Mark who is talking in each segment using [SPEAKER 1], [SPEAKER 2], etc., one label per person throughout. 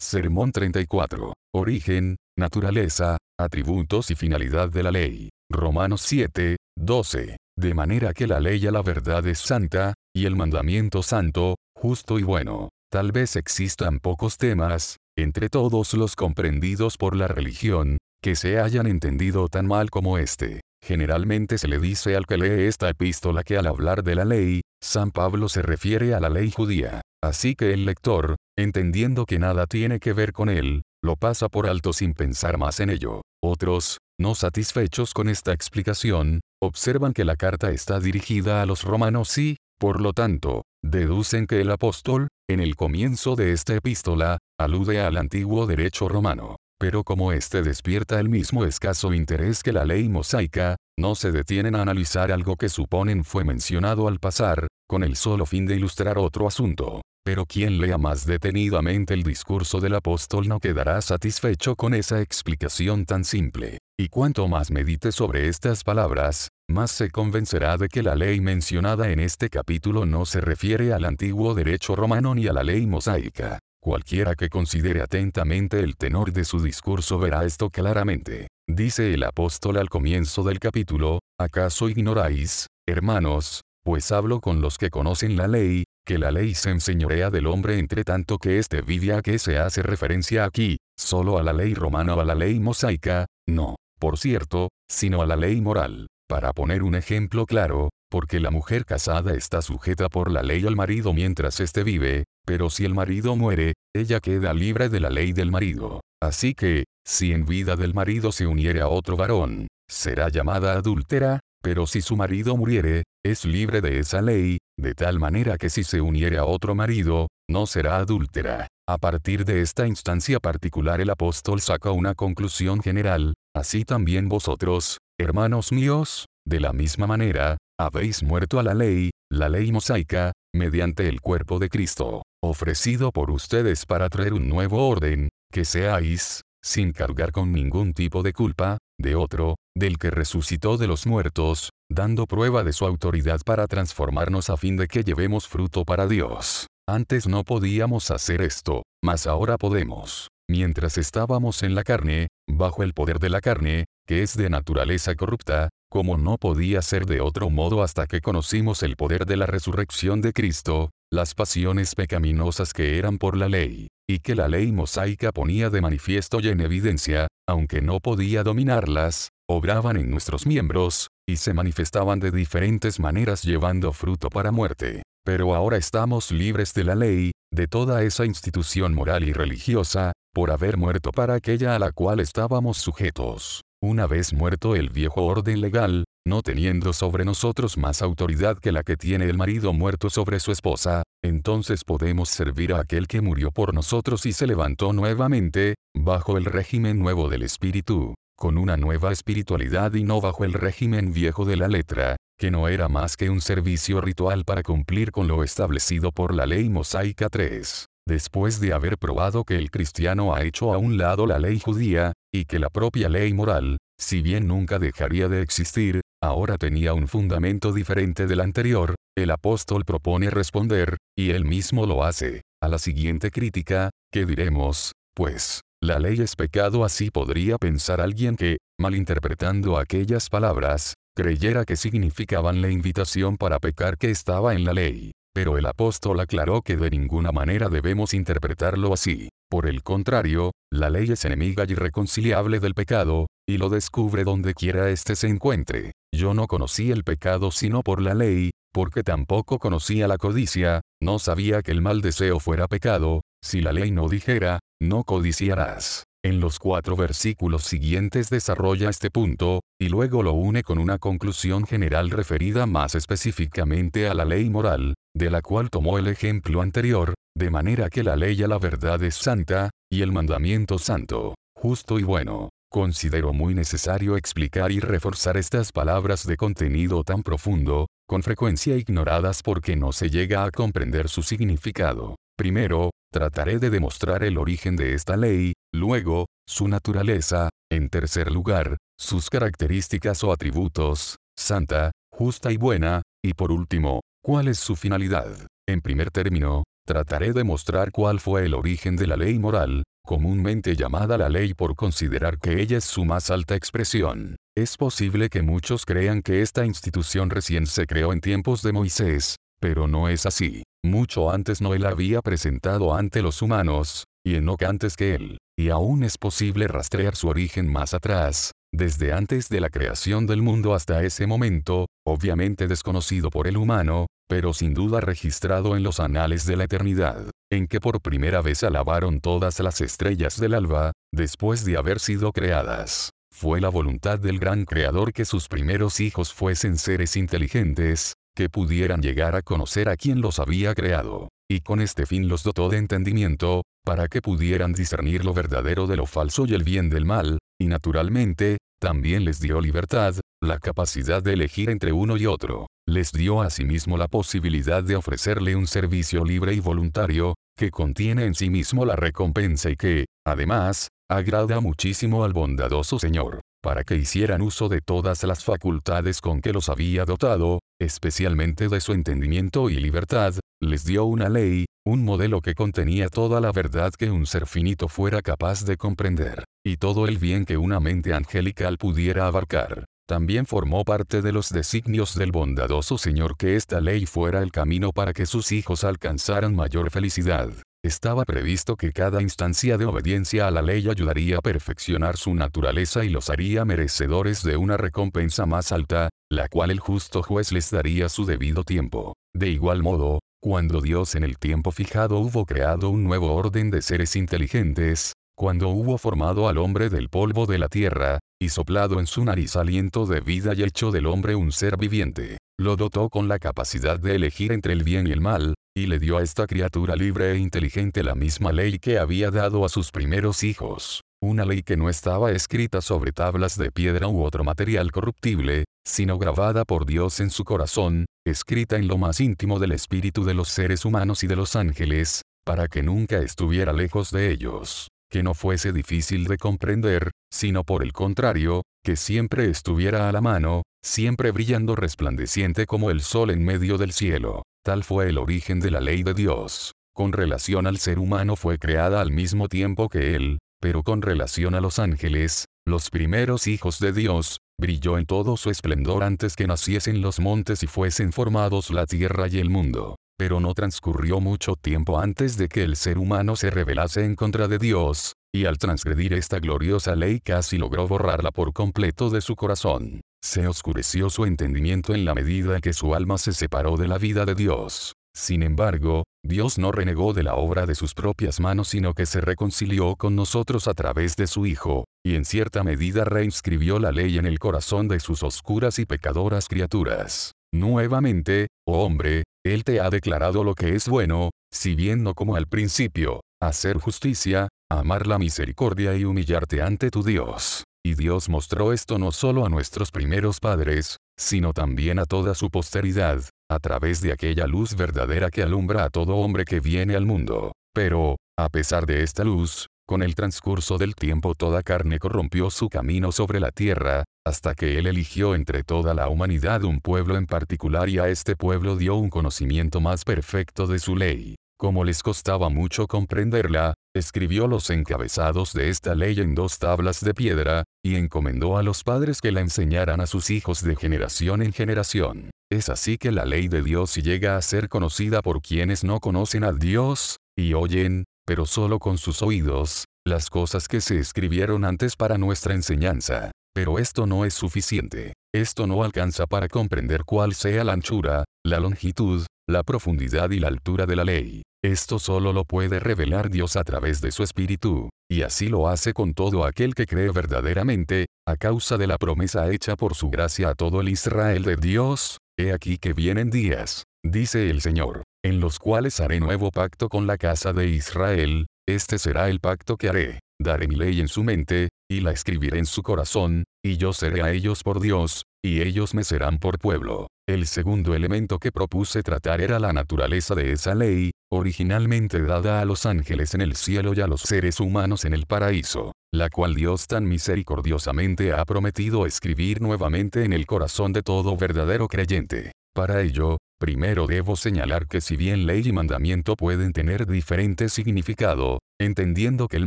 [SPEAKER 1] Sermón 34. Origen, naturaleza, atributos y finalidad de la ley. Romanos 7, 12. De manera que la ley a la verdad es santa, y el mandamiento santo, justo y bueno. Tal vez existan pocos temas, entre todos los comprendidos por la religión, que se hayan entendido tan mal como este. Generalmente se le dice al que lee esta epístola que al hablar de la ley, San Pablo se refiere a la ley judía. Así que el lector, entendiendo que nada tiene que ver con él, lo pasa por alto sin pensar más en ello. Otros, no satisfechos con esta explicación, observan que la carta está dirigida a los romanos y, por lo tanto, deducen que el apóstol, en el comienzo de esta epístola, alude al antiguo derecho romano. Pero como éste despierta el mismo escaso interés que la ley mosaica, no se detienen a analizar algo que suponen fue mencionado al pasar, con el solo fin de ilustrar otro asunto. Pero quien lea más detenidamente el discurso del apóstol no quedará satisfecho con esa explicación tan simple. Y cuanto más medite sobre estas palabras, más se convencerá de que la ley mencionada en este capítulo no se refiere al antiguo derecho romano ni a la ley mosaica. Cualquiera que considere atentamente el tenor de su discurso verá esto claramente. Dice el apóstol al comienzo del capítulo, ¿acaso ignoráis, hermanos, pues hablo con los que conocen la ley, que la ley se enseñorea del hombre entre tanto que éste vive a que se hace referencia aquí, solo a la ley romana o a la ley mosaica, no, por cierto, sino a la ley moral. Para poner un ejemplo claro, porque la mujer casada está sujeta por la ley al marido mientras éste vive, pero si el marido muere, ella queda libre de la ley del marido. Así que, si en vida del marido se uniere a otro varón, será llamada adúltera, pero si su marido muriere, es libre de esa ley, de tal manera que si se uniere a otro marido, no será adúltera. A partir de esta instancia particular el apóstol saca una conclusión general, así también vosotros, hermanos míos, de la misma manera, habéis muerto a la ley, la ley mosaica, mediante el cuerpo de Cristo ofrecido por ustedes para traer un nuevo orden, que seáis, sin cargar con ningún tipo de culpa, de otro, del que resucitó de los muertos, dando prueba de su autoridad para transformarnos a fin de que llevemos fruto para Dios. Antes no podíamos hacer esto, mas ahora podemos. Mientras estábamos en la carne, bajo el poder de la carne, que es de naturaleza corrupta, como no podía ser de otro modo hasta que conocimos el poder de la resurrección de Cristo, las pasiones pecaminosas que eran por la ley, y que la ley mosaica ponía de manifiesto y en evidencia, aunque no podía dominarlas, obraban en nuestros miembros, y se manifestaban de diferentes maneras llevando fruto para muerte. Pero ahora estamos libres de la ley, de toda esa institución moral y religiosa, por haber muerto para aquella a la cual estábamos sujetos. Una vez muerto el viejo orden legal, no teniendo sobre nosotros más autoridad que la que tiene el marido muerto sobre su esposa, entonces podemos servir a aquel que murió por nosotros y se levantó nuevamente, bajo el régimen nuevo del Espíritu, con una nueva espiritualidad y no bajo el régimen viejo de la letra, que no era más que un servicio ritual para cumplir con lo establecido por la ley mosaica 3. Después de haber probado que el cristiano ha hecho a un lado la ley judía, y que la propia ley moral, si bien nunca dejaría de existir, ahora tenía un fundamento diferente del anterior, el apóstol propone responder, y él mismo lo hace, a la siguiente crítica, que diremos, pues, la ley es pecado así podría pensar alguien que, malinterpretando aquellas palabras, creyera que significaban la invitación para pecar que estaba en la ley. Pero el apóstol aclaró que de ninguna manera debemos interpretarlo así. Por el contrario, la ley es enemiga irreconciliable del pecado, y lo descubre donde quiera éste se encuentre. Yo no conocí el pecado sino por la ley, porque tampoco conocía la codicia, no sabía que el mal deseo fuera pecado, si la ley no dijera, no codiciarás. En los cuatro versículos siguientes desarrolla este punto, y luego lo une con una conclusión general referida más específicamente a la ley moral, de la cual tomó el ejemplo anterior, de manera que la ley a la verdad es santa, y el mandamiento santo, justo y bueno. Considero muy necesario explicar y reforzar estas palabras de contenido tan profundo, con frecuencia ignoradas porque no se llega a comprender su significado. Primero, trataré de demostrar el origen de esta ley, luego, su naturaleza, en tercer lugar, sus características o atributos, santa, justa y buena, y por último, cuál es su finalidad. En primer término, trataré de mostrar cuál fue el origen de la ley moral, comúnmente llamada la ley por considerar que ella es su más alta expresión. Es posible que muchos crean que esta institución recién se creó en tiempos de Moisés, pero no es así. Mucho antes Noé la había presentado ante los humanos, y Enoch antes que él, y aún es posible rastrear su origen más atrás, desde antes de la creación del mundo hasta ese momento, obviamente desconocido por el humano, pero sin duda registrado en los anales de la eternidad, en que por primera vez alabaron todas las estrellas del alba, después de haber sido creadas. Fue la voluntad del gran creador que sus primeros hijos fuesen seres inteligentes, que pudieran llegar a conocer a quien los había creado, y con este fin los dotó de entendimiento, para que pudieran discernir lo verdadero de lo falso y el bien del mal, y naturalmente, también les dio libertad, la capacidad de elegir entre uno y otro. Les dio asimismo la posibilidad de ofrecerle un servicio libre y voluntario, que contiene en sí mismo la recompensa y que, además, agrada muchísimo al bondadoso Señor, para que hicieran uso de todas las facultades con que los había dotado, especialmente de su entendimiento y libertad, les dio una ley, un modelo que contenía toda la verdad que un ser finito fuera capaz de comprender, y todo el bien que una mente angelical pudiera abarcar. También formó parte de los designios del bondadoso Señor que esta ley fuera el camino para que sus hijos alcanzaran mayor felicidad. Estaba previsto que cada instancia de obediencia a la ley ayudaría a perfeccionar su naturaleza y los haría merecedores de una recompensa más alta, la cual el justo juez les daría su debido tiempo. De igual modo, cuando Dios en el tiempo fijado hubo creado un nuevo orden de seres inteligentes, cuando hubo formado al hombre del polvo de la tierra, y soplado en su nariz aliento de vida y hecho del hombre un ser viviente, lo dotó con la capacidad de elegir entre el bien y el mal, y le dio a esta criatura libre e inteligente la misma ley que había dado a sus primeros hijos. Una ley que no estaba escrita sobre tablas de piedra u otro material corruptible, sino grabada por Dios en su corazón, escrita en lo más íntimo del espíritu de los seres humanos y de los ángeles, para que nunca estuviera lejos de ellos, que no fuese difícil de comprender, sino por el contrario, que siempre estuviera a la mano, siempre brillando resplandeciente como el sol en medio del cielo. Tal fue el origen de la ley de Dios. Con relación al ser humano fue creada al mismo tiempo que él, pero con relación a los ángeles, los primeros hijos de Dios, brilló en todo su esplendor antes que naciesen los montes y fuesen formados la tierra y el mundo. Pero no transcurrió mucho tiempo antes de que el ser humano se rebelase en contra de Dios, y al transgredir esta gloriosa ley casi logró borrarla por completo de su corazón. Se oscureció su entendimiento en la medida que su alma se separó de la vida de Dios. Sin embargo, Dios no renegó de la obra de sus propias manos sino que se reconcilió con nosotros a través de su Hijo, y en cierta medida reinscribió la ley en el corazón de sus oscuras y pecadoras criaturas. Nuevamente, oh hombre, Él te ha declarado lo que es bueno, si bien no como al principio, hacer justicia, amar la misericordia y humillarte ante tu Dios. Y Dios mostró esto no solo a nuestros primeros padres, sino también a toda su posteridad, a través de aquella luz verdadera que alumbra a todo hombre que viene al mundo. Pero, a pesar de esta luz, con el transcurso del tiempo toda carne corrompió su camino sobre la tierra, hasta que él eligió entre toda la humanidad un pueblo en particular y a este pueblo dio un conocimiento más perfecto de su ley. Como les costaba mucho comprenderla, escribió los encabezados de esta ley en dos tablas de piedra, y encomendó a los padres que la enseñaran a sus hijos de generación en generación. Es así que la ley de Dios llega a ser conocida por quienes no conocen a Dios, y oyen, pero solo con sus oídos, las cosas que se escribieron antes para nuestra enseñanza. Pero esto no es suficiente. Esto no alcanza para comprender cuál sea la anchura, la longitud, la profundidad y la altura de la ley. Esto solo lo puede revelar Dios a través de su Espíritu, y así lo hace con todo aquel que cree verdaderamente, a causa de la promesa hecha por su gracia a todo el Israel de Dios, he aquí que vienen días, dice el Señor, en los cuales haré nuevo pacto con la casa de Israel, este será el pacto que haré, daré mi ley en su mente, y la escribiré en su corazón, y yo seré a ellos por Dios, y ellos me serán por pueblo. El segundo elemento que propuse tratar era la naturaleza de esa ley, originalmente dada a los ángeles en el cielo y a los seres humanos en el paraíso, la cual Dios tan misericordiosamente ha prometido escribir nuevamente en el corazón de todo verdadero creyente. Para ello, Primero debo señalar que si bien ley y mandamiento pueden tener diferente significado, entendiendo que el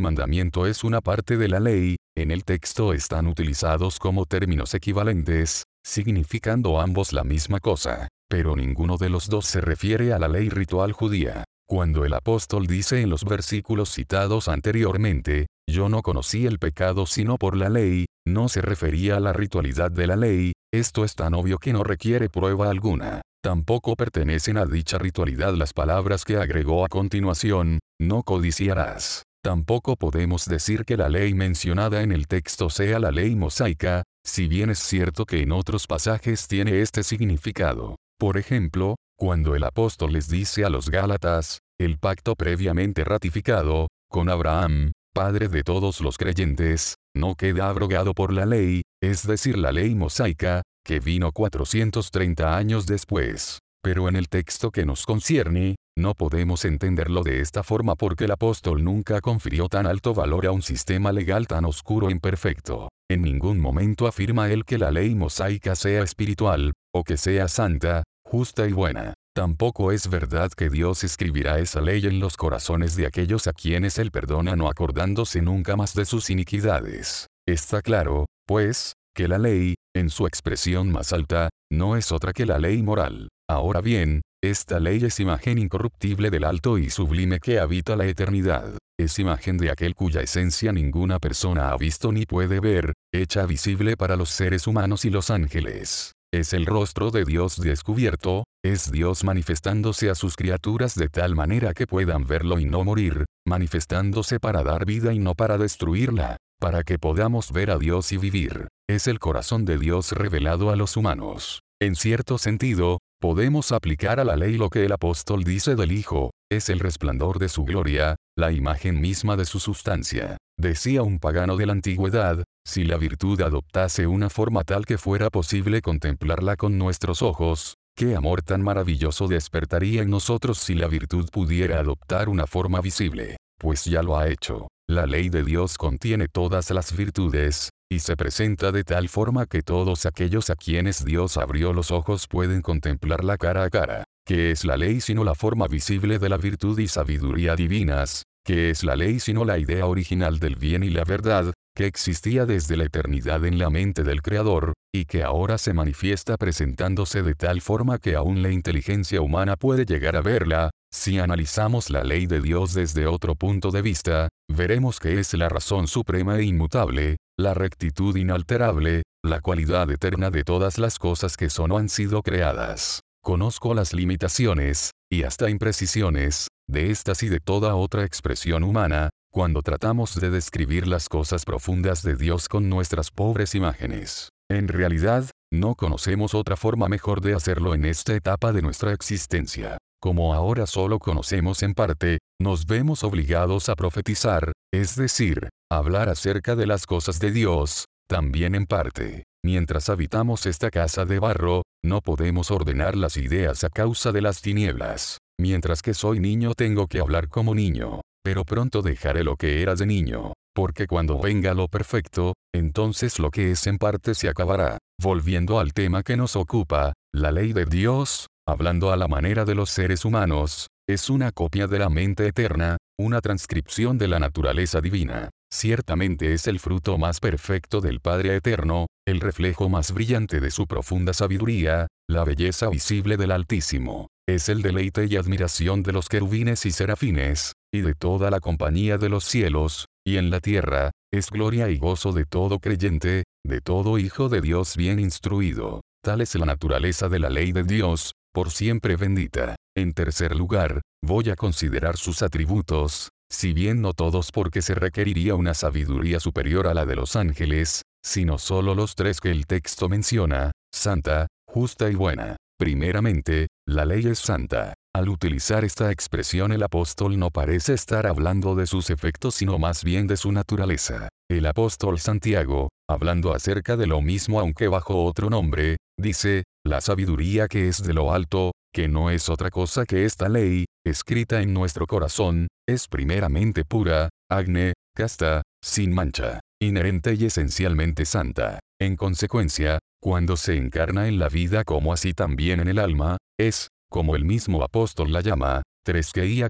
[SPEAKER 1] mandamiento es una parte de la ley, en el texto están utilizados como términos equivalentes, significando ambos la misma cosa, pero ninguno de los dos se refiere a la ley ritual judía. Cuando el apóstol dice en los versículos citados anteriormente, yo no conocí el pecado sino por la ley, no se refería a la ritualidad de la ley, esto es tan obvio que no requiere prueba alguna. Tampoco pertenecen a dicha ritualidad las palabras que agregó a continuación, no codiciarás. Tampoco podemos decir que la ley mencionada en el texto sea la ley mosaica, si bien es cierto que en otros pasajes tiene este significado. Por ejemplo, cuando el apóstol les dice a los Gálatas, el pacto previamente ratificado, con Abraham, padre de todos los creyentes, no queda abrogado por la ley, es decir, la ley mosaica, que vino 430 años después. Pero en el texto que nos concierne, no podemos entenderlo de esta forma porque el apóstol nunca confirió tan alto valor a un sistema legal tan oscuro e imperfecto. En ningún momento afirma él que la ley mosaica sea espiritual, o que sea santa, justa y buena. Tampoco es verdad que Dios escribirá esa ley en los corazones de aquellos a quienes Él perdona no acordándose nunca más de sus iniquidades. Está claro, pues, que la ley, en su expresión más alta, no es otra que la ley moral. Ahora bien, esta ley es imagen incorruptible del alto y sublime que habita la eternidad. Es imagen de aquel cuya esencia ninguna persona ha visto ni puede ver, hecha visible para los seres humanos y los ángeles. Es el rostro de Dios descubierto, es Dios manifestándose a sus criaturas de tal manera que puedan verlo y no morir, manifestándose para dar vida y no para destruirla, para que podamos ver a Dios y vivir es el corazón de Dios revelado a los humanos. En cierto sentido, podemos aplicar a la ley lo que el apóstol dice del Hijo, es el resplandor de su gloria, la imagen misma de su sustancia. Decía un pagano de la antigüedad, si la virtud adoptase una forma tal que fuera posible contemplarla con nuestros ojos, qué amor tan maravilloso despertaría en nosotros si la virtud pudiera adoptar una forma visible. Pues ya lo ha hecho. La ley de Dios contiene todas las virtudes, y se presenta de tal forma que todos aquellos a quienes Dios abrió los ojos pueden contemplarla cara a cara. ¿Qué es la ley sino la forma visible de la virtud y sabiduría divinas? ¿Qué es la ley sino la idea original del bien y la verdad, que existía desde la eternidad en la mente del Creador, y que ahora se manifiesta presentándose de tal forma que aún la inteligencia humana puede llegar a verla, si analizamos la ley de Dios desde otro punto de vista, veremos que es la razón suprema e inmutable, la rectitud inalterable, la cualidad eterna de todas las cosas que son o han sido creadas. Conozco las limitaciones, y hasta imprecisiones, de estas y de toda otra expresión humana, cuando tratamos de describir las cosas profundas de Dios con nuestras pobres imágenes. En realidad, no conocemos otra forma mejor de hacerlo en esta etapa de nuestra existencia. Como ahora solo conocemos en parte, nos vemos obligados a profetizar, es decir, hablar acerca de las cosas de Dios, también en parte. Mientras habitamos esta casa de barro, no podemos ordenar las ideas a causa de las tinieblas. Mientras que soy niño tengo que hablar como niño. Pero pronto dejaré lo que era de niño. Porque cuando venga lo perfecto, entonces lo que es en parte se acabará. Volviendo al tema que nos ocupa, la ley de Dios, hablando a la manera de los seres humanos, es una copia de la mente eterna, una transcripción de la naturaleza divina. Ciertamente es el fruto más perfecto del Padre Eterno, el reflejo más brillante de su profunda sabiduría, la belleza visible del Altísimo. Es el deleite y admiración de los querubines y serafines, y de toda la compañía de los cielos, y en la tierra, es gloria y gozo de todo creyente, de todo hijo de Dios bien instruido. Tal es la naturaleza de la ley de Dios, por siempre bendita. En tercer lugar, voy a considerar sus atributos, si bien no todos porque se requeriría una sabiduría superior a la de los ángeles, sino solo los tres que el texto menciona, santa, justa y buena. Primeramente, la ley es santa. Al utilizar esta expresión el apóstol no parece estar hablando de sus efectos sino más bien de su naturaleza. El apóstol Santiago, hablando acerca de lo mismo aunque bajo otro nombre, dice, la sabiduría que es de lo alto, que no es otra cosa que esta ley, escrita en nuestro corazón, es primeramente pura, agne, casta, sin mancha, inherente y esencialmente santa. En consecuencia, cuando se encarna en la vida como así también en el alma, es, como el mismo apóstol la llama, Treskeia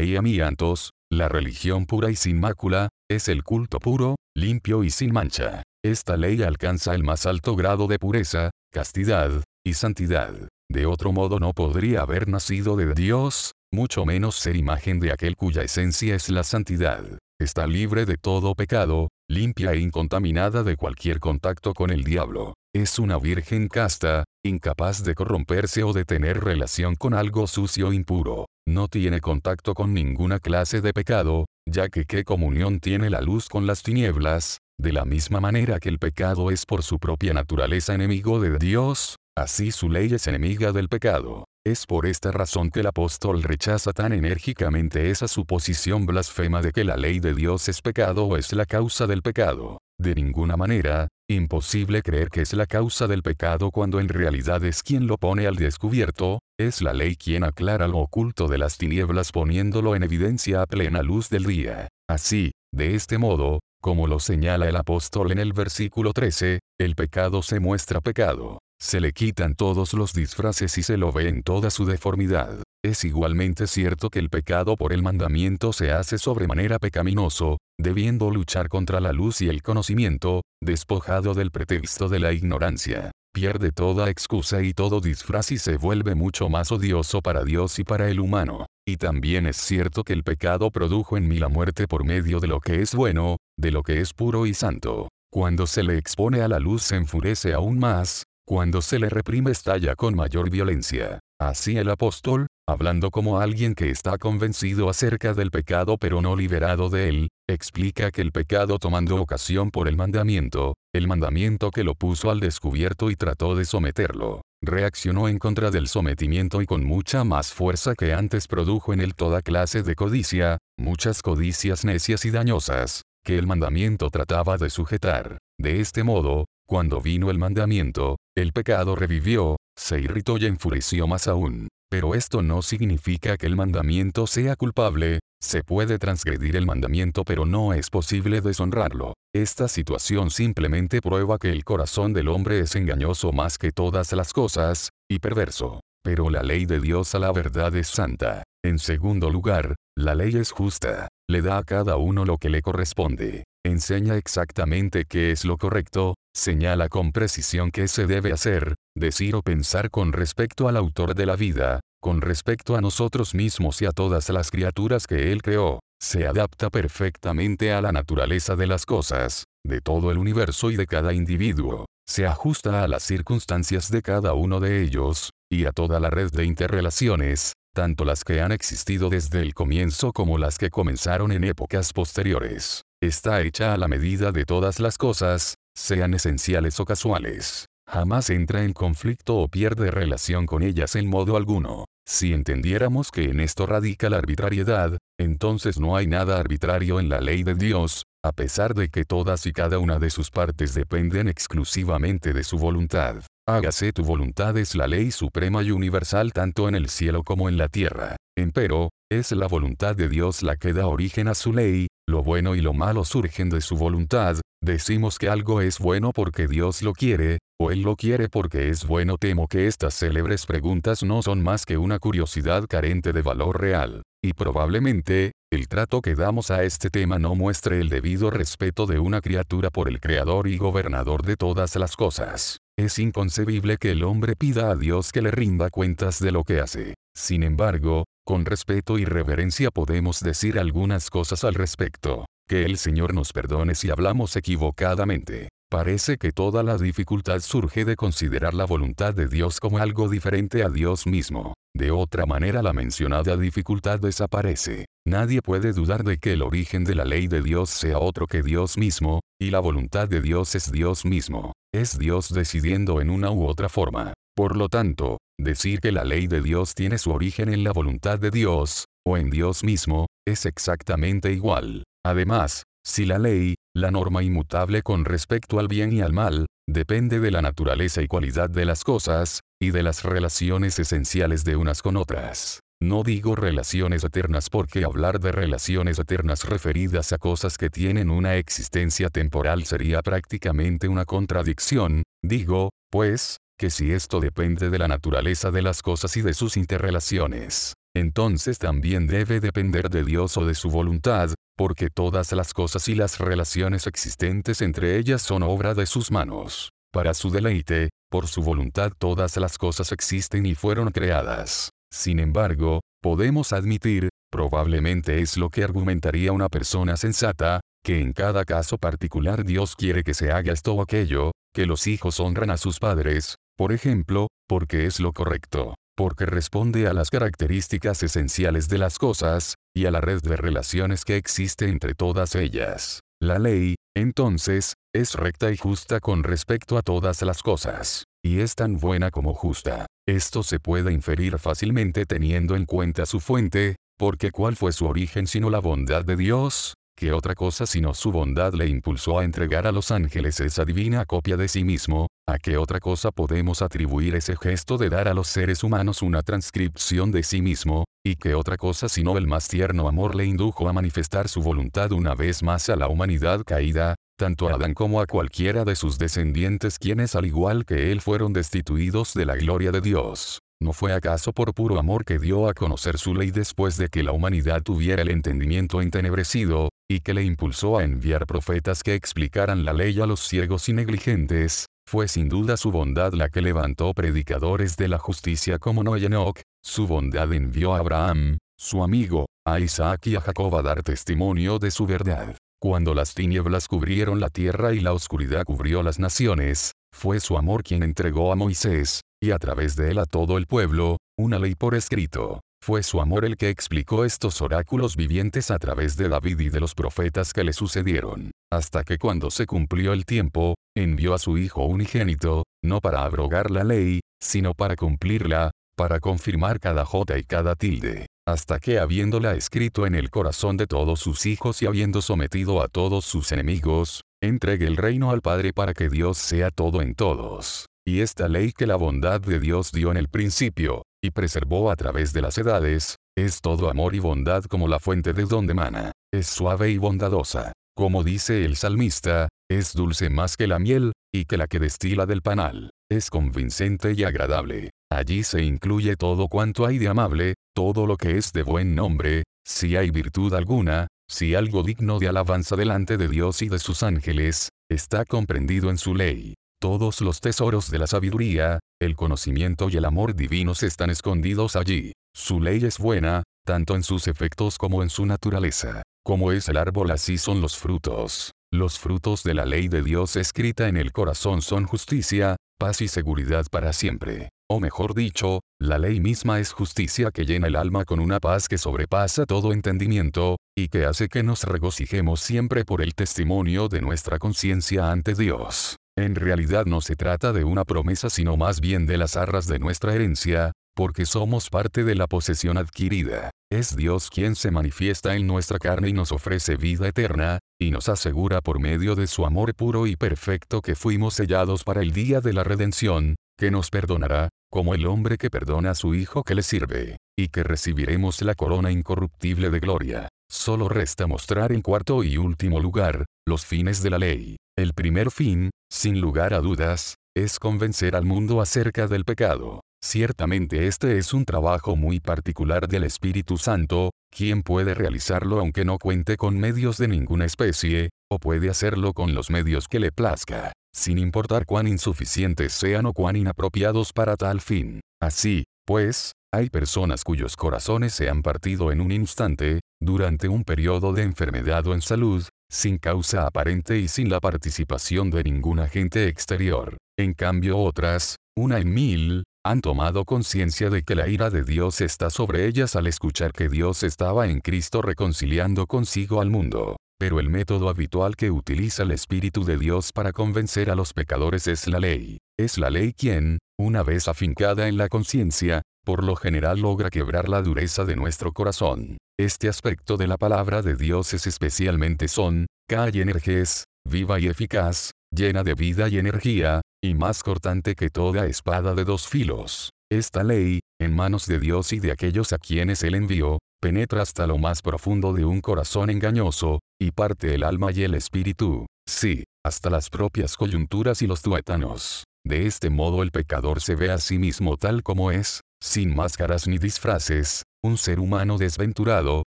[SPEAKER 1] y Amiantos, la religión pura y sin mácula, es el culto puro, limpio y sin mancha. Esta ley alcanza el más alto grado de pureza, castidad, y santidad. De otro modo no podría haber nacido de Dios, mucho menos ser imagen de aquel cuya esencia es la santidad. Está libre de todo pecado, limpia e incontaminada de cualquier contacto con el diablo. Es una virgen casta, incapaz de corromperse o de tener relación con algo sucio o impuro. No tiene contacto con ninguna clase de pecado, ya que qué comunión tiene la luz con las tinieblas, de la misma manera que el pecado es por su propia naturaleza enemigo de Dios, así su ley es enemiga del pecado. Es por esta razón que el apóstol rechaza tan enérgicamente esa suposición blasfema de que la ley de Dios es pecado o es la causa del pecado. De ninguna manera, imposible creer que es la causa del pecado cuando en realidad es quien lo pone al descubierto, es la ley quien aclara lo oculto de las tinieblas poniéndolo en evidencia a plena luz del día. Así, de este modo, como lo señala el apóstol en el versículo 13, el pecado se muestra pecado. Se le quitan todos los disfraces y se lo ve en toda su deformidad. Es igualmente cierto que el pecado por el mandamiento se hace sobremanera pecaminoso, debiendo luchar contra la luz y el conocimiento, despojado del pretexto de la ignorancia. Pierde toda excusa y todo disfraz y se vuelve mucho más odioso para Dios y para el humano. Y también es cierto que el pecado produjo en mí la muerte por medio de lo que es bueno, de lo que es puro y santo. Cuando se le expone a la luz se enfurece aún más, cuando se le reprime estalla con mayor violencia. Así el apóstol, hablando como alguien que está convencido acerca del pecado pero no liberado de él, explica que el pecado tomando ocasión por el mandamiento, el mandamiento que lo puso al descubierto y trató de someterlo, reaccionó en contra del sometimiento y con mucha más fuerza que antes produjo en él toda clase de codicia, muchas codicias necias y dañosas, que el mandamiento trataba de sujetar. De este modo, cuando vino el mandamiento, el pecado revivió, se irritó y enfureció más aún. Pero esto no significa que el mandamiento sea culpable, se puede transgredir el mandamiento pero no es posible deshonrarlo. Esta situación simplemente prueba que el corazón del hombre es engañoso más que todas las cosas, y perverso. Pero la ley de Dios a la verdad es santa. En segundo lugar, la ley es justa, le da a cada uno lo que le corresponde. Enseña exactamente qué es lo correcto, señala con precisión qué se debe hacer, decir o pensar con respecto al autor de la vida, con respecto a nosotros mismos y a todas las criaturas que Él creó, se adapta perfectamente a la naturaleza de las cosas, de todo el universo y de cada individuo, se ajusta a las circunstancias de cada uno de ellos, y a toda la red de interrelaciones, tanto las que han existido desde el comienzo como las que comenzaron en épocas posteriores. Está hecha a la medida de todas las cosas, sean esenciales o casuales. Jamás entra en conflicto o pierde relación con ellas en modo alguno. Si entendiéramos que en esto radica la arbitrariedad, entonces no hay nada arbitrario en la ley de Dios, a pesar de que todas y cada una de sus partes dependen exclusivamente de su voluntad. Hágase tu voluntad es la ley suprema y universal tanto en el cielo como en la tierra. Empero, es la voluntad de Dios la que da origen a su ley, lo bueno y lo malo surgen de su voluntad, decimos que algo es bueno porque Dios lo quiere, o Él lo quiere porque es bueno. Temo que estas célebres preguntas no son más que una curiosidad carente de valor real, y probablemente, el trato que damos a este tema no muestre el debido respeto de una criatura por el Creador y Gobernador de todas las cosas. Es inconcebible que el hombre pida a Dios que le rinda cuentas de lo que hace. Sin embargo, con respeto y reverencia podemos decir algunas cosas al respecto. Que el Señor nos perdone si hablamos equivocadamente. Parece que toda la dificultad surge de considerar la voluntad de Dios como algo diferente a Dios mismo. De otra manera la mencionada dificultad desaparece. Nadie puede dudar de que el origen de la ley de Dios sea otro que Dios mismo, y la voluntad de Dios es Dios mismo. Es Dios decidiendo en una u otra forma. Por lo tanto, decir que la ley de Dios tiene su origen en la voluntad de Dios, o en Dios mismo, es exactamente igual. Además, si la ley, la norma inmutable con respecto al bien y al mal, depende de la naturaleza y cualidad de las cosas, y de las relaciones esenciales de unas con otras. No digo relaciones eternas porque hablar de relaciones eternas referidas a cosas que tienen una existencia temporal sería prácticamente una contradicción, digo, pues, que si esto depende de la naturaleza de las cosas y de sus interrelaciones, entonces también debe depender de Dios o de su voluntad, porque todas las cosas y las relaciones existentes entre ellas son obra de sus manos. Para su deleite, por su voluntad todas las cosas existen y fueron creadas. Sin embargo, podemos admitir, probablemente es lo que argumentaría una persona sensata, que en cada caso particular Dios quiere que se haga esto o aquello, que los hijos honran a sus padres, por ejemplo, porque es lo correcto, porque responde a las características esenciales de las cosas, y a la red de relaciones que existe entre todas ellas. La ley, entonces, es recta y justa con respecto a todas las cosas, y es tan buena como justa. Esto se puede inferir fácilmente teniendo en cuenta su fuente, porque ¿cuál fue su origen sino la bondad de Dios? ¿Qué otra cosa sino su bondad le impulsó a entregar a los ángeles esa divina copia de sí mismo? ¿A qué otra cosa podemos atribuir ese gesto de dar a los seres humanos una transcripción de sí mismo? ¿Y qué otra cosa sino el más tierno amor le indujo a manifestar su voluntad una vez más a la humanidad caída, tanto a Adán como a cualquiera de sus descendientes quienes al igual que él fueron destituidos de la gloria de Dios? ¿No fue acaso por puro amor que dio a conocer su ley después de que la humanidad tuviera el entendimiento entenebrecido, y que le impulsó a enviar profetas que explicaran la ley a los ciegos y negligentes? Fue sin duda su bondad la que levantó predicadores de la justicia como Noé y Enoch, su bondad envió a Abraham, su amigo, a Isaac y a Jacob a dar testimonio de su verdad. Cuando las tinieblas cubrieron la tierra y la oscuridad cubrió las naciones, fue su amor quien entregó a Moisés, y a través de él a todo el pueblo, una ley por escrito. Fue su amor el que explicó estos oráculos vivientes a través de David y de los profetas que le sucedieron, hasta que cuando se cumplió el tiempo, envió a su Hijo unigénito, no para abrogar la ley, sino para cumplirla, para confirmar cada jota y cada tilde, hasta que habiéndola escrito en el corazón de todos sus hijos y habiendo sometido a todos sus enemigos, entregue el reino al Padre para que Dios sea todo en todos. Y esta ley que la bondad de Dios dio en el principio, y preservó a través de las edades, es todo amor y bondad como la fuente de donde mana, es suave y bondadosa. Como dice el salmista, es dulce más que la miel, y que la que destila del panal, es convincente y agradable. Allí se incluye todo cuanto hay de amable, todo lo que es de buen nombre, si hay virtud alguna, si algo digno de alabanza delante de Dios y de sus ángeles, está comprendido en su ley. Todos los tesoros de la sabiduría, el conocimiento y el amor divinos están escondidos allí. Su ley es buena, tanto en sus efectos como en su naturaleza. Como es el árbol así son los frutos. Los frutos de la ley de Dios escrita en el corazón son justicia, paz y seguridad para siempre. O mejor dicho, la ley misma es justicia que llena el alma con una paz que sobrepasa todo entendimiento, y que hace que nos regocijemos siempre por el testimonio de nuestra conciencia ante Dios. En realidad no se trata de una promesa sino más bien de las arras de nuestra herencia, porque somos parte de la posesión adquirida. Es Dios quien se manifiesta en nuestra carne y nos ofrece vida eterna, y nos asegura por medio de su amor puro y perfecto que fuimos sellados para el día de la redención, que nos perdonará, como el hombre que perdona a su hijo que le sirve, y que recibiremos la corona incorruptible de gloria. Solo resta mostrar en cuarto y último lugar, los fines de la ley. El primer fin, sin lugar a dudas, es convencer al mundo acerca del pecado. Ciertamente este es un trabajo muy particular del Espíritu Santo, quien puede realizarlo aunque no cuente con medios de ninguna especie, o puede hacerlo con los medios que le plazca, sin importar cuán insuficientes sean o cuán inapropiados para tal fin. Así, pues, hay personas cuyos corazones se han partido en un instante, durante un periodo de enfermedad o en salud, sin causa aparente y sin la participación de ningún agente exterior. En cambio otras, una en mil, han tomado conciencia de que la ira de Dios está sobre ellas al escuchar que Dios estaba en Cristo reconciliando consigo al mundo. Pero el método habitual que utiliza el Espíritu de Dios para convencer a los pecadores es la ley. Es la ley quien, una vez afincada en la conciencia, por lo general logra quebrar la dureza de nuestro corazón. Este aspecto de la palabra de Dios es especialmente son, y energés, viva y eficaz, llena de vida y energía, y más cortante que toda espada de dos filos. Esta ley, en manos de Dios y de aquellos a quienes Él envió, penetra hasta lo más profundo de un corazón engañoso, y parte el alma y el espíritu, sí, hasta las propias coyunturas y los tuétanos. De este modo el pecador se ve a sí mismo tal como es, sin máscaras ni disfraces, un ser humano desventurado,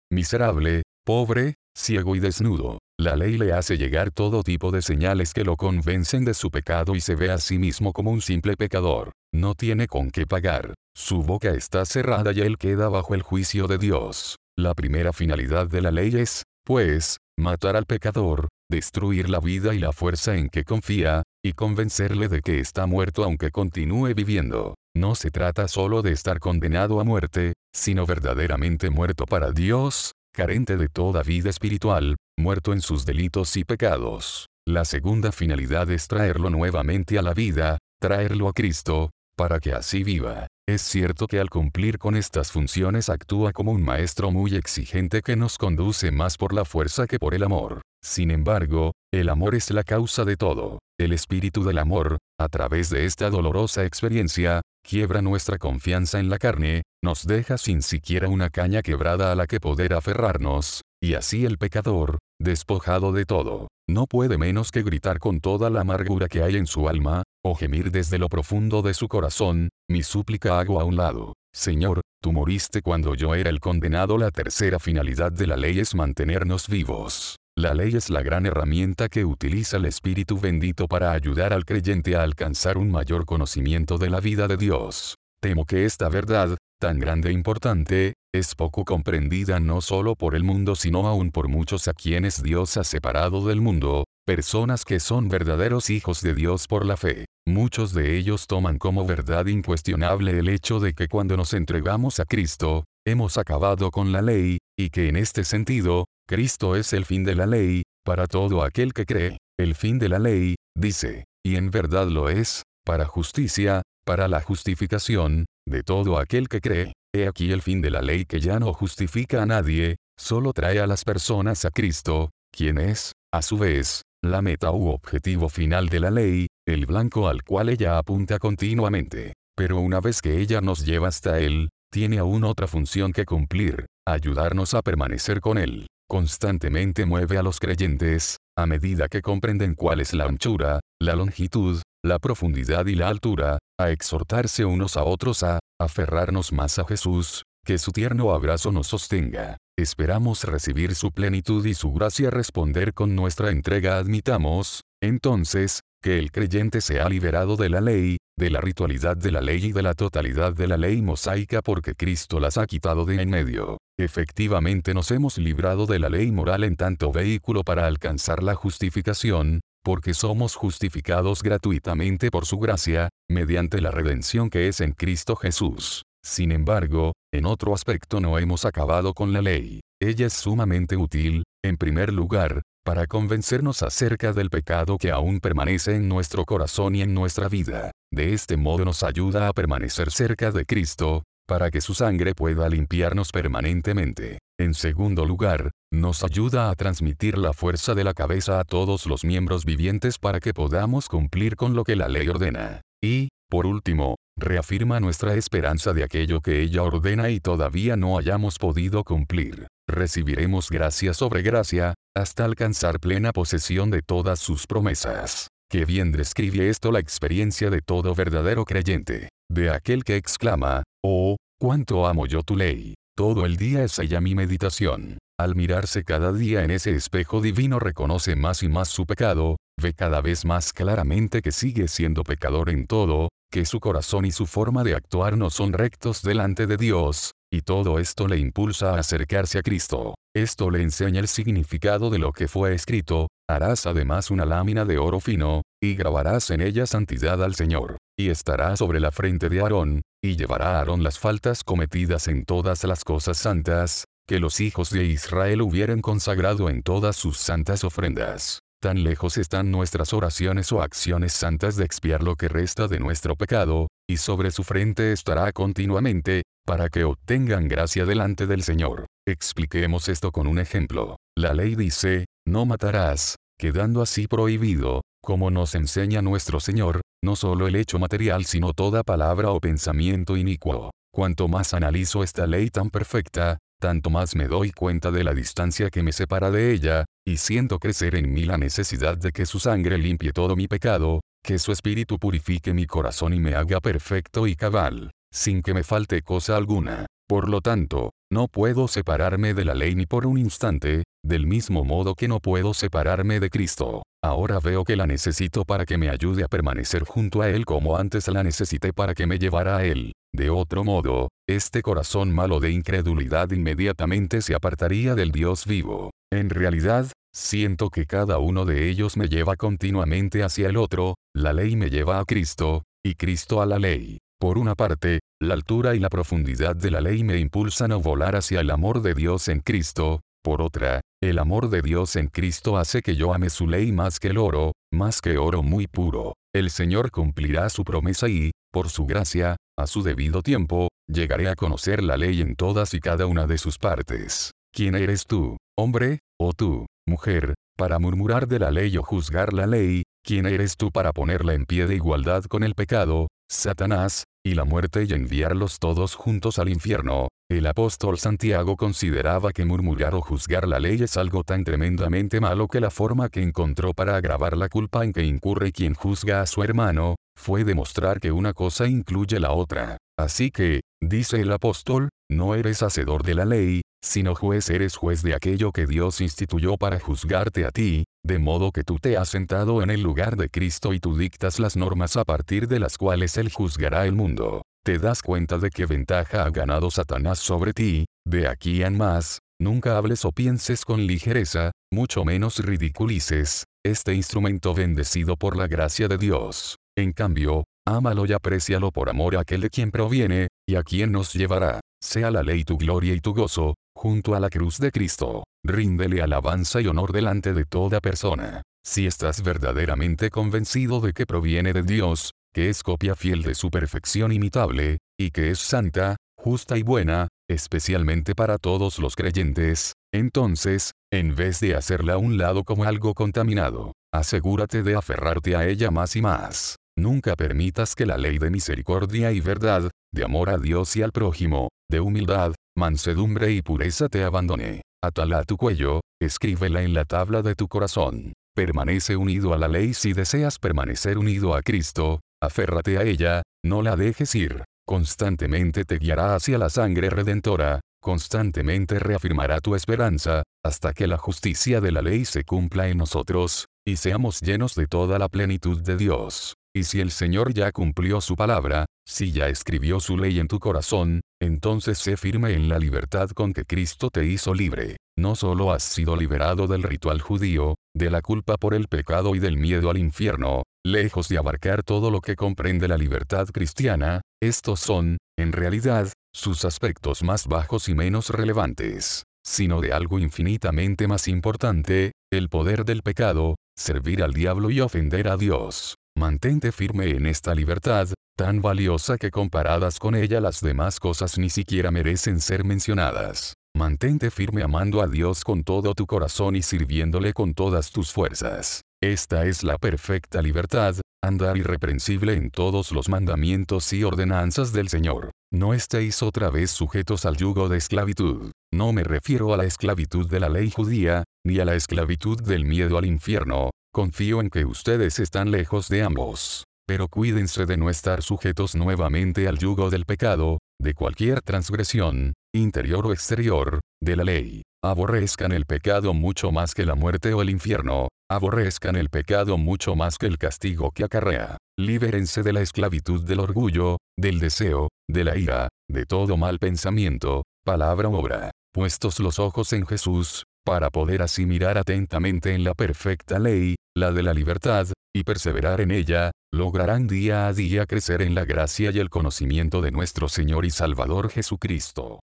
[SPEAKER 1] miserable, pobre, ciego y desnudo. La ley le hace llegar todo tipo de señales que lo convencen de su pecado y se ve a sí mismo como un simple pecador. No tiene con qué pagar. Su boca está cerrada y él queda bajo el juicio de Dios. La primera finalidad de la ley es, pues, matar al pecador, destruir la vida y la fuerza en que confía, y convencerle de que está muerto aunque continúe viviendo. No se trata solo de estar condenado a muerte, sino verdaderamente muerto para Dios, carente de toda vida espiritual, muerto en sus delitos y pecados. La segunda finalidad es traerlo nuevamente a la vida, traerlo a Cristo, para que así viva. Es cierto que al cumplir con estas funciones actúa como un maestro muy exigente que nos conduce más por la fuerza que por el amor. Sin embargo, el amor es la causa de todo. El espíritu del amor, a través de esta dolorosa experiencia, quiebra nuestra confianza en la carne, nos deja sin siquiera una caña quebrada a la que poder aferrarnos, y así el pecador, despojado de todo, no puede menos que gritar con toda la amargura que hay en su alma, o gemir desde lo profundo de su corazón, mi súplica hago a un lado. Señor, tú moriste cuando yo era el condenado. La tercera finalidad de la ley es mantenernos vivos. La ley es la gran herramienta que utiliza el Espíritu bendito para ayudar al creyente a alcanzar un mayor conocimiento de la vida de Dios. Temo que esta verdad, tan grande e importante, es poco comprendida no solo por el mundo sino aún por muchos a quienes Dios ha separado del mundo, personas que son verdaderos hijos de Dios por la fe. Muchos de ellos toman como verdad incuestionable el hecho de que cuando nos entregamos a Cristo, hemos acabado con la ley, y que en este sentido, Cristo es el fin de la ley, para todo aquel que cree. El fin de la ley, dice, y en verdad lo es, para justicia, para la justificación, de todo aquel que cree. He aquí el fin de la ley que ya no justifica a nadie, solo trae a las personas a Cristo, quien es, a su vez, la meta u objetivo final de la ley, el blanco al cual ella apunta continuamente. Pero una vez que ella nos lleva hasta él, tiene aún otra función que cumplir, ayudarnos a permanecer con él constantemente mueve a los creyentes, a medida que comprenden cuál es la anchura, la longitud, la profundidad y la altura, a exhortarse unos a otros a, aferrarnos más a Jesús, que su tierno abrazo nos sostenga. Esperamos recibir su plenitud y su gracia responder con nuestra entrega admitamos, entonces, que el creyente se ha liberado de la ley, de la ritualidad de la ley y de la totalidad de la ley mosaica porque Cristo las ha quitado de en medio. Efectivamente nos hemos librado de la ley moral en tanto vehículo para alcanzar la justificación, porque somos justificados gratuitamente por su gracia, mediante la redención que es en Cristo Jesús. Sin embargo, en otro aspecto no hemos acabado con la ley. Ella es sumamente útil, en primer lugar, para convencernos acerca del pecado que aún permanece en nuestro corazón y en nuestra vida. De este modo nos ayuda a permanecer cerca de Cristo, para que su sangre pueda limpiarnos permanentemente. En segundo lugar, nos ayuda a transmitir la fuerza de la cabeza a todos los miembros vivientes para que podamos cumplir con lo que la ley ordena. Y, por último, reafirma nuestra esperanza de aquello que ella ordena y todavía no hayamos podido cumplir. Recibiremos gracia sobre gracia, hasta alcanzar plena posesión de todas sus promesas. Qué bien describe esto la experiencia de todo verdadero creyente, de aquel que exclama, oh, cuánto amo yo tu ley. Todo el día es ella mi meditación. Al mirarse cada día en ese espejo divino reconoce más y más su pecado, ve cada vez más claramente que sigue siendo pecador en todo, que su corazón y su forma de actuar no son rectos delante de Dios, y todo esto le impulsa a acercarse a Cristo. Esto le enseña el significado de lo que fue escrito, harás además una lámina de oro fino, y grabarás en ella santidad al Señor, y estará sobre la frente de Aarón, y llevará a Aarón las faltas cometidas en todas las cosas santas, que los hijos de Israel hubieran consagrado en todas sus santas ofrendas. Tan lejos están nuestras oraciones o acciones santas de expiar lo que resta de nuestro pecado, y sobre su frente estará continuamente, para que obtengan gracia delante del Señor. Expliquemos esto con un ejemplo. La ley dice, no matarás, quedando así prohibido, como nos enseña nuestro Señor, no solo el hecho material sino toda palabra o pensamiento inicuo. Cuanto más analizo esta ley tan perfecta, tanto más me doy cuenta de la distancia que me separa de ella, y siento crecer en mí la necesidad de que su sangre limpie todo mi pecado, que su espíritu purifique mi corazón y me haga perfecto y cabal, sin que me falte cosa alguna. Por lo tanto, no puedo separarme de la ley ni por un instante, del mismo modo que no puedo separarme de Cristo. Ahora veo que la necesito para que me ayude a permanecer junto a Él como antes la necesité para que me llevara a Él. De otro modo, este corazón malo de incredulidad inmediatamente se apartaría del Dios vivo. En realidad, siento que cada uno de ellos me lleva continuamente hacia el otro, la ley me lleva a Cristo, y Cristo a la ley. Por una parte, la altura y la profundidad de la ley me impulsan a volar hacia el amor de Dios en Cristo, por otra, el amor de Dios en Cristo hace que yo ame su ley más que el oro, más que oro muy puro. El Señor cumplirá su promesa y, por su gracia, a su debido tiempo, llegaré a conocer la ley en todas y cada una de sus partes. ¿Quién eres tú, hombre, o tú, mujer, para murmurar de la ley o juzgar la ley? ¿Quién eres tú para ponerla en pie de igualdad con el pecado, Satanás, y la muerte y enviarlos todos juntos al infierno. El apóstol Santiago consideraba que murmurar o juzgar la ley es algo tan tremendamente malo que la forma que encontró para agravar la culpa en que incurre quien juzga a su hermano, fue demostrar que una cosa incluye la otra. Así que, dice el apóstol, no eres hacedor de la ley, sino juez eres juez de aquello que Dios instituyó para juzgarte a ti, de modo que tú te has sentado en el lugar de Cristo y tú dictas las normas a partir de las cuales Él juzgará el mundo. Te das cuenta de qué ventaja ha ganado Satanás sobre ti, de aquí en más, nunca hables o pienses con ligereza, mucho menos ridiculices, este instrumento bendecido por la gracia de Dios. En cambio, ámalo y aprécialo por amor a aquel de quien proviene, y a quien nos llevará. Sea la ley tu gloria y tu gozo, junto a la cruz de Cristo. Ríndele alabanza y honor delante de toda persona. Si estás verdaderamente convencido de que proviene de Dios, que es copia fiel de su perfección imitable, y que es santa, justa y buena, especialmente para todos los creyentes, entonces, en vez de hacerla a un lado como algo contaminado, asegúrate de aferrarte a ella más y más. Nunca permitas que la ley de misericordia y verdad, de amor a Dios y al prójimo, de humildad, mansedumbre y pureza te abandone. Atala a tu cuello, escríbela en la tabla de tu corazón. Permanece unido a la ley si deseas permanecer unido a Cristo, aférrate a ella, no la dejes ir. Constantemente te guiará hacia la sangre redentora, constantemente reafirmará tu esperanza, hasta que la justicia de la ley se cumpla en nosotros, y seamos llenos de toda la plenitud de Dios. Y si el Señor ya cumplió su palabra, si ya escribió su ley en tu corazón, entonces sé firme en la libertad con que Cristo te hizo libre. No solo has sido liberado del ritual judío, de la culpa por el pecado y del miedo al infierno, lejos de abarcar todo lo que comprende la libertad cristiana, estos son, en realidad, sus aspectos más bajos y menos relevantes, sino de algo infinitamente más importante, el poder del pecado, servir al diablo y ofender a Dios. Mantente firme en esta libertad, tan valiosa que comparadas con ella las demás cosas ni siquiera merecen ser mencionadas. Mantente firme amando a Dios con todo tu corazón y sirviéndole con todas tus fuerzas. Esta es la perfecta libertad, andar irreprensible en todos los mandamientos y ordenanzas del Señor. No estéis otra vez sujetos al yugo de esclavitud. No me refiero a la esclavitud de la ley judía, ni a la esclavitud del miedo al infierno, Confío en que ustedes están lejos de ambos. Pero cuídense de no estar sujetos nuevamente al yugo del pecado, de cualquier transgresión, interior o exterior, de la ley. Aborrezcan el pecado mucho más que la muerte o el infierno, aborrezcan el pecado mucho más que el castigo que acarrea. Libérense de la esclavitud del orgullo, del deseo, de la ira, de todo mal pensamiento, palabra o obra. Puestos los ojos en Jesús, para poder así mirar atentamente en la perfecta ley, la de la libertad, y perseverar en ella, lograrán día a día crecer en la gracia y el conocimiento de nuestro Señor y Salvador Jesucristo.